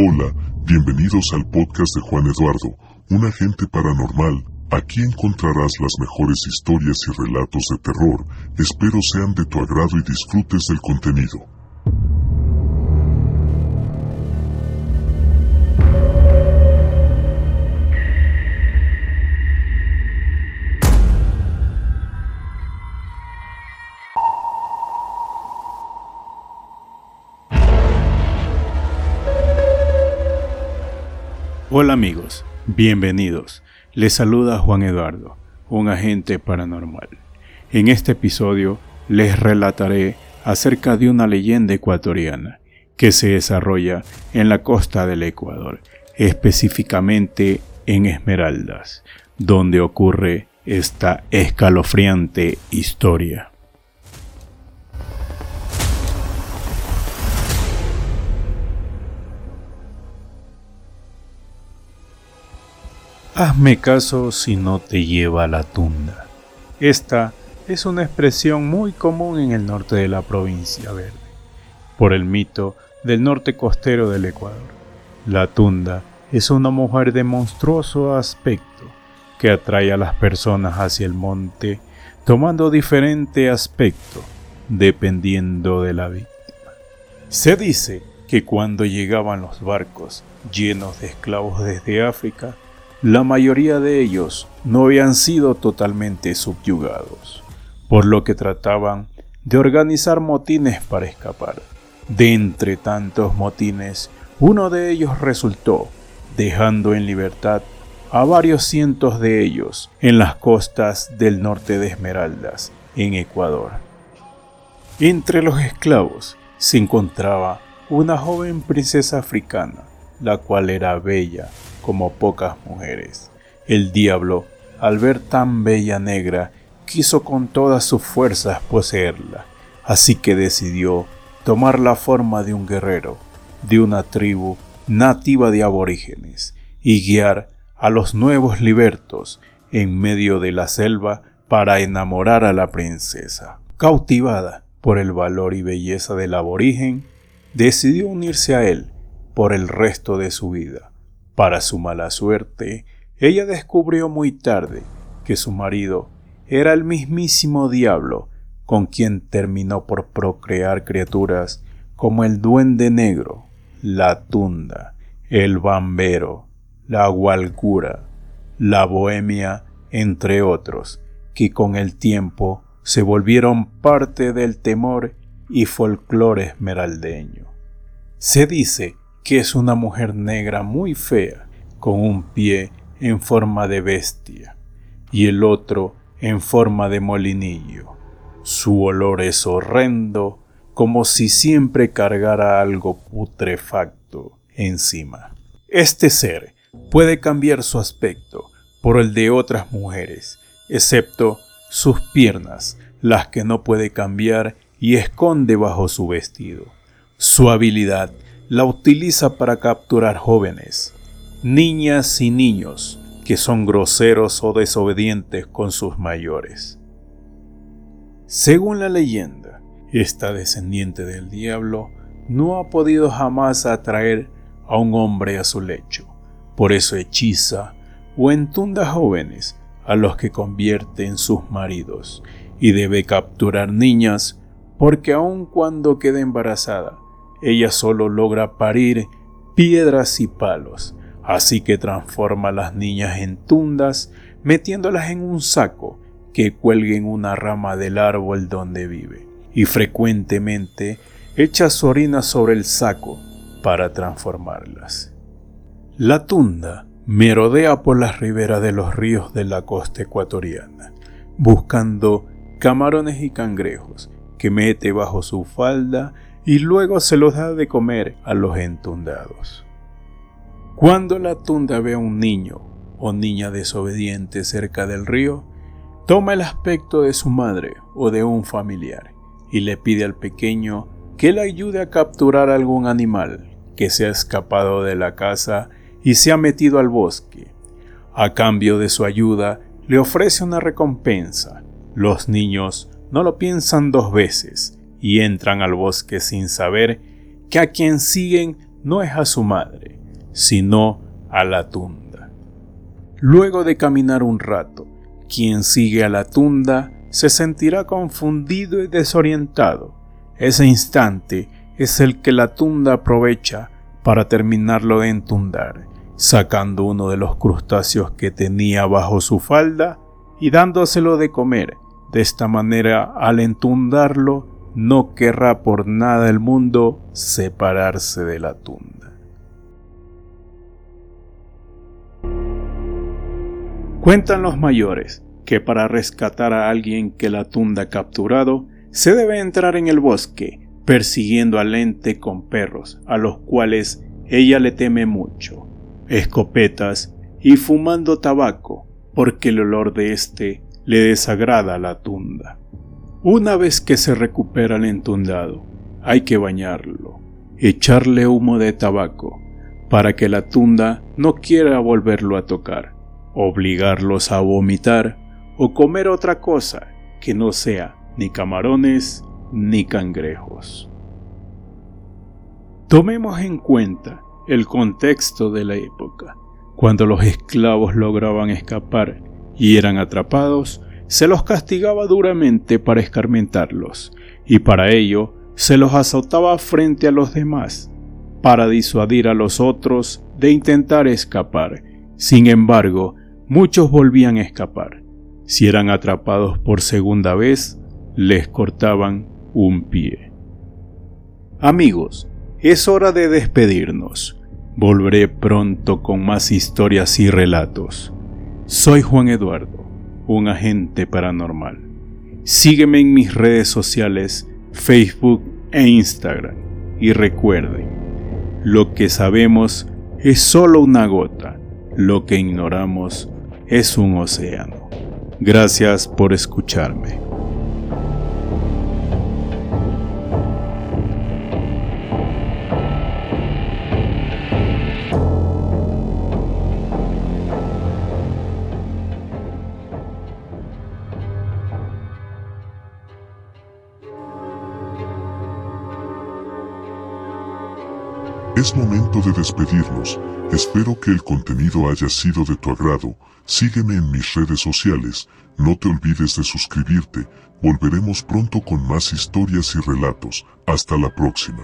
Hola, bienvenidos al podcast de Juan Eduardo, un agente paranormal. Aquí encontrarás las mejores historias y relatos de terror. Espero sean de tu agrado y disfrutes del contenido. Hola amigos, bienvenidos. Les saluda Juan Eduardo, un agente paranormal. En este episodio les relataré acerca de una leyenda ecuatoriana que se desarrolla en la costa del Ecuador, específicamente en Esmeraldas, donde ocurre esta escalofriante historia. Hazme caso si no te lleva la tunda. Esta es una expresión muy común en el norte de la provincia verde, por el mito del norte costero del Ecuador. La tunda es una mujer de monstruoso aspecto que atrae a las personas hacia el monte tomando diferente aspecto dependiendo de la víctima. Se dice que cuando llegaban los barcos llenos de esclavos desde África, la mayoría de ellos no habían sido totalmente subyugados, por lo que trataban de organizar motines para escapar. De entre tantos motines, uno de ellos resultó, dejando en libertad a varios cientos de ellos en las costas del norte de Esmeraldas, en Ecuador. Entre los esclavos se encontraba una joven princesa africana, la cual era bella, como pocas mujeres. El diablo, al ver tan bella negra, quiso con todas sus fuerzas poseerla, así que decidió tomar la forma de un guerrero, de una tribu nativa de aborígenes, y guiar a los nuevos libertos en medio de la selva para enamorar a la princesa. Cautivada por el valor y belleza del aborigen, decidió unirse a él por el resto de su vida. Para su mala suerte, ella descubrió muy tarde que su marido era el mismísimo diablo con quien terminó por procrear criaturas como el duende negro, la tunda, el bambero, la gualcura, la bohemia, entre otros, que con el tiempo se volvieron parte del temor y folclore esmeraldeño. Se dice que es una mujer negra muy fea, con un pie en forma de bestia y el otro en forma de molinillo. Su olor es horrendo, como si siempre cargara algo putrefacto encima. Este ser puede cambiar su aspecto por el de otras mujeres, excepto sus piernas, las que no puede cambiar y esconde bajo su vestido. Su habilidad la utiliza para capturar jóvenes, niñas y niños que son groseros o desobedientes con sus mayores. Según la leyenda, esta descendiente del diablo no ha podido jamás atraer a un hombre a su lecho, por eso hechiza o entunda jóvenes a los que convierte en sus maridos y debe capturar niñas porque aun cuando quede embarazada, ella solo logra parir piedras y palos, así que transforma a las niñas en tundas, metiéndolas en un saco que cuelgue en una rama del árbol donde vive, y frecuentemente echa su orina sobre el saco para transformarlas. La tunda merodea por las riberas de los ríos de la costa ecuatoriana, buscando camarones y cangrejos que mete bajo su falda y luego se los da de comer a los entundados. Cuando la tunda ve a un niño o niña desobediente cerca del río, toma el aspecto de su madre o de un familiar y le pide al pequeño que le ayude a capturar algún animal que se ha escapado de la casa y se ha metido al bosque. A cambio de su ayuda, le ofrece una recompensa. Los niños no lo piensan dos veces y entran al bosque sin saber que a quien siguen no es a su madre, sino a la tunda. Luego de caminar un rato, quien sigue a la tunda se sentirá confundido y desorientado. Ese instante es el que la tunda aprovecha para terminarlo de entundar, sacando uno de los crustáceos que tenía bajo su falda y dándoselo de comer. De esta manera, al entundarlo, no querrá por nada el mundo separarse de la tunda. Cuentan los mayores que para rescatar a alguien que la tunda ha capturado, se debe entrar en el bosque, persiguiendo al ente con perros, a los cuales ella le teme mucho, escopetas y fumando tabaco, porque el olor de éste le desagrada a la tunda. Una vez que se recupera el entundado, hay que bañarlo, echarle humo de tabaco, para que la tunda no quiera volverlo a tocar, obligarlos a vomitar o comer otra cosa que no sea ni camarones ni cangrejos. Tomemos en cuenta el contexto de la época. Cuando los esclavos lograban escapar y eran atrapados, se los castigaba duramente para escarmentarlos, y para ello se los azotaba frente a los demás, para disuadir a los otros de intentar escapar. Sin embargo, muchos volvían a escapar, si eran atrapados por segunda vez, les cortaban un pie. Amigos, es hora de despedirnos. Volveré pronto con más historias y relatos. Soy Juan Eduardo, un agente paranormal. Sígueme en mis redes sociales, Facebook e Instagram. Y recuerden, lo que sabemos es solo una gota, lo que ignoramos es un océano. Gracias por escucharme. Es momento de despedirnos. Espero que el contenido haya sido de tu agrado. Sígueme en mis redes sociales. No te olvides de suscribirte. Volveremos pronto con más historias y relatos. Hasta la próxima.